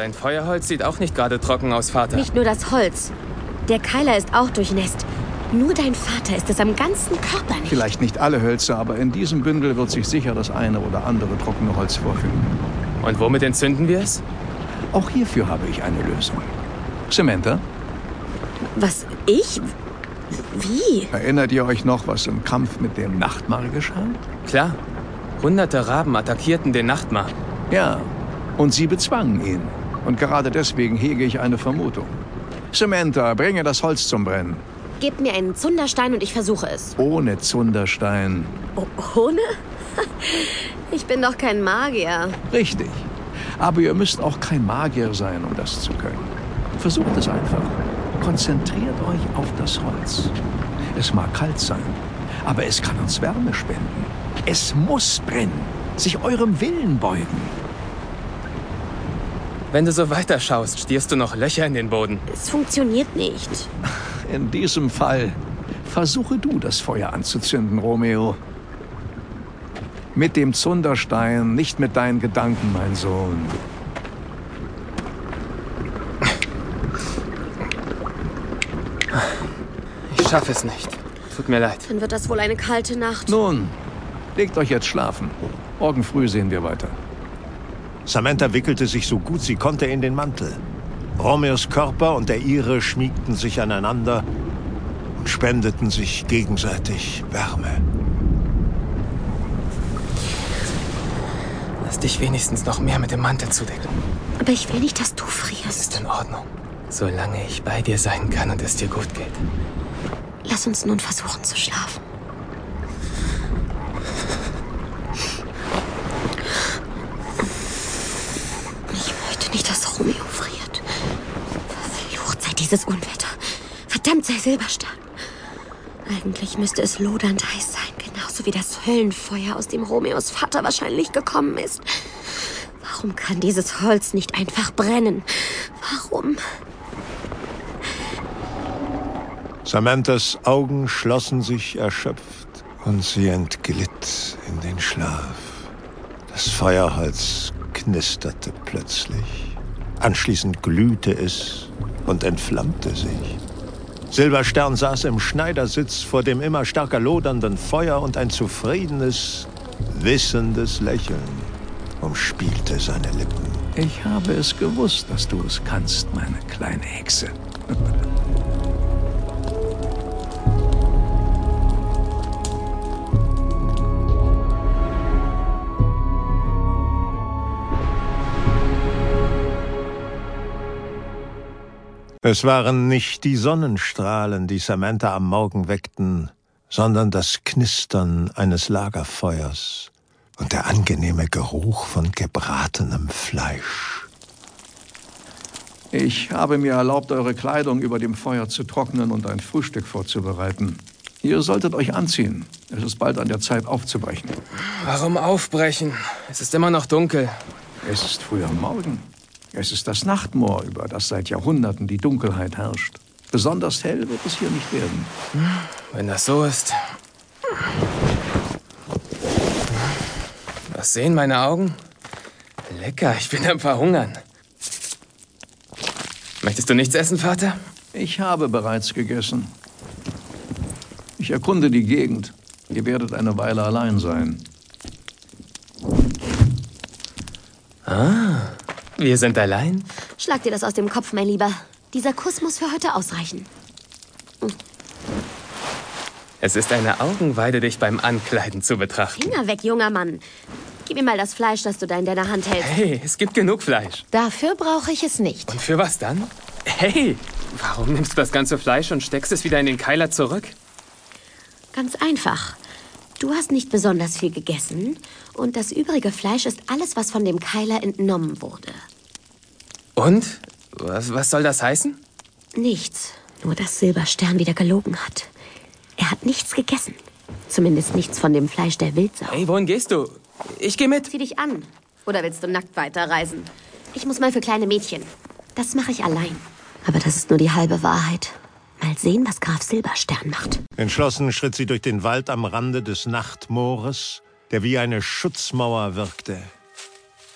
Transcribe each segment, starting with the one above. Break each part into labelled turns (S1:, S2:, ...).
S1: Dein Feuerholz sieht auch nicht gerade trocken aus, Vater.
S2: Nicht nur das Holz. Der Keiler ist auch durchnässt. Nur dein Vater ist es am ganzen Körper nicht.
S3: Vielleicht nicht alle Hölzer, aber in diesem Bündel wird sich sicher das eine oder andere trockene Holz vorfinden.
S1: Und womit entzünden wir es?
S3: Auch hierfür habe ich eine Lösung. Samantha,
S2: Was, ich? Wie?
S3: erinnert ihr euch noch, was im Kampf mit dem Nachtmar geschah?
S1: Klar. Hunderte Raben attackierten den Nachtmar.
S3: Ja, und sie bezwangen ihn. Und gerade deswegen hege ich eine Vermutung. Samantha, bringe das Holz zum Brennen.
S2: Gib mir einen Zunderstein und ich versuche es.
S3: Ohne Zunderstein.
S2: Oh, ohne? Ich bin doch kein Magier.
S3: Richtig. Aber ihr müsst auch kein Magier sein, um das zu können. Versucht es einfach. Konzentriert euch auf das Holz. Es mag kalt sein, aber es kann uns Wärme spenden. Es muss brennen, sich eurem Willen beugen.
S1: Wenn du so weiterschaust, stierst du noch Löcher in den Boden.
S2: Es funktioniert nicht.
S3: In diesem Fall versuche du, das Feuer anzuzünden, Romeo. Mit dem Zunderstein, nicht mit deinen Gedanken, mein Sohn.
S1: Ich schaffe es nicht. Tut mir leid.
S2: Dann wird das wohl eine kalte Nacht.
S3: Nun, legt euch jetzt schlafen. Morgen früh sehen wir weiter.
S4: Samantha wickelte sich so gut sie konnte in den Mantel. Romeos Körper und der ihre schmiegten sich aneinander und spendeten sich gegenseitig Wärme.
S1: Lass dich wenigstens noch mehr mit dem Mantel zudecken.
S2: Aber ich will nicht, dass du
S1: Das
S2: frierst.
S1: ist in Ordnung. Solange ich bei dir sein kann und es dir gut geht.
S2: Lass uns nun versuchen zu schlafen. Nicht, dass Romeo friert. Verflucht sei dieses Unwetter. Verdammt sei Silberstern. Eigentlich müsste es lodernd heiß sein, genauso wie das Höllenfeuer, aus dem Romeos Vater wahrscheinlich gekommen ist. Warum kann dieses Holz nicht einfach brennen? Warum?
S4: Samanthas Augen schlossen sich erschöpft und sie entglitt in den Schlaf. Das Feuerholz knisterte plötzlich. Anschließend glühte es und entflammte sich. Silberstern saß im Schneidersitz vor dem immer stärker lodernden Feuer und ein zufriedenes, wissendes Lächeln umspielte seine Lippen.
S3: Ich habe es gewusst, dass du es kannst, meine kleine Hexe.
S4: Es waren nicht die Sonnenstrahlen, die Samantha am Morgen weckten, sondern das Knistern eines Lagerfeuers und der angenehme Geruch von gebratenem Fleisch.
S3: Ich habe mir erlaubt, eure Kleidung über dem Feuer zu trocknen und ein Frühstück vorzubereiten. Ihr solltet euch anziehen. Es ist bald an der Zeit aufzubrechen.
S1: Warum aufbrechen? Es ist immer noch dunkel.
S3: Es ist früh am Morgen. Es ist das Nachtmoor, über das seit Jahrhunderten die Dunkelheit herrscht. Besonders hell wird es hier nicht werden.
S1: Wenn das so ist. Was sehen meine Augen? Lecker, ich bin am Verhungern. Möchtest du nichts essen, Vater?
S3: Ich habe bereits gegessen. Ich erkunde die Gegend. Ihr werdet eine Weile allein sein.
S1: Wir sind allein?
S2: Schlag dir das aus dem Kopf, mein Lieber. Dieser Kuss muss für heute ausreichen.
S1: Es ist eine Augenweide, dich beim Ankleiden zu betrachten.
S2: Finger weg, junger Mann. Gib mir mal das Fleisch, das du da in deiner Hand hältst.
S1: Hey, es gibt genug Fleisch.
S5: Dafür brauche ich es nicht.
S1: Und für was dann? Hey, warum nimmst du das ganze Fleisch und steckst es wieder in den Keiler zurück?
S2: Ganz einfach. Du hast nicht besonders viel gegessen und das übrige Fleisch ist alles, was von dem Keiler entnommen wurde.
S1: Und? Was, was soll das heißen?
S2: Nichts. Nur, dass Silberstern wieder gelogen hat. Er hat nichts gegessen. Zumindest nichts von dem Fleisch der Wildsau.
S1: Hey, wohin gehst du? Ich gehe mit.
S2: Zieh dich an. Oder willst du nackt weiterreisen? Ich muss mal für kleine Mädchen. Das mache ich allein. Aber das ist nur die halbe Wahrheit. Mal sehen, was Graf Silberstern macht.
S4: Entschlossen schritt sie durch den Wald am Rande des Nachtmoores, der wie eine Schutzmauer wirkte.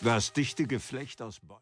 S4: Das dichte Geflecht aus Bäumen.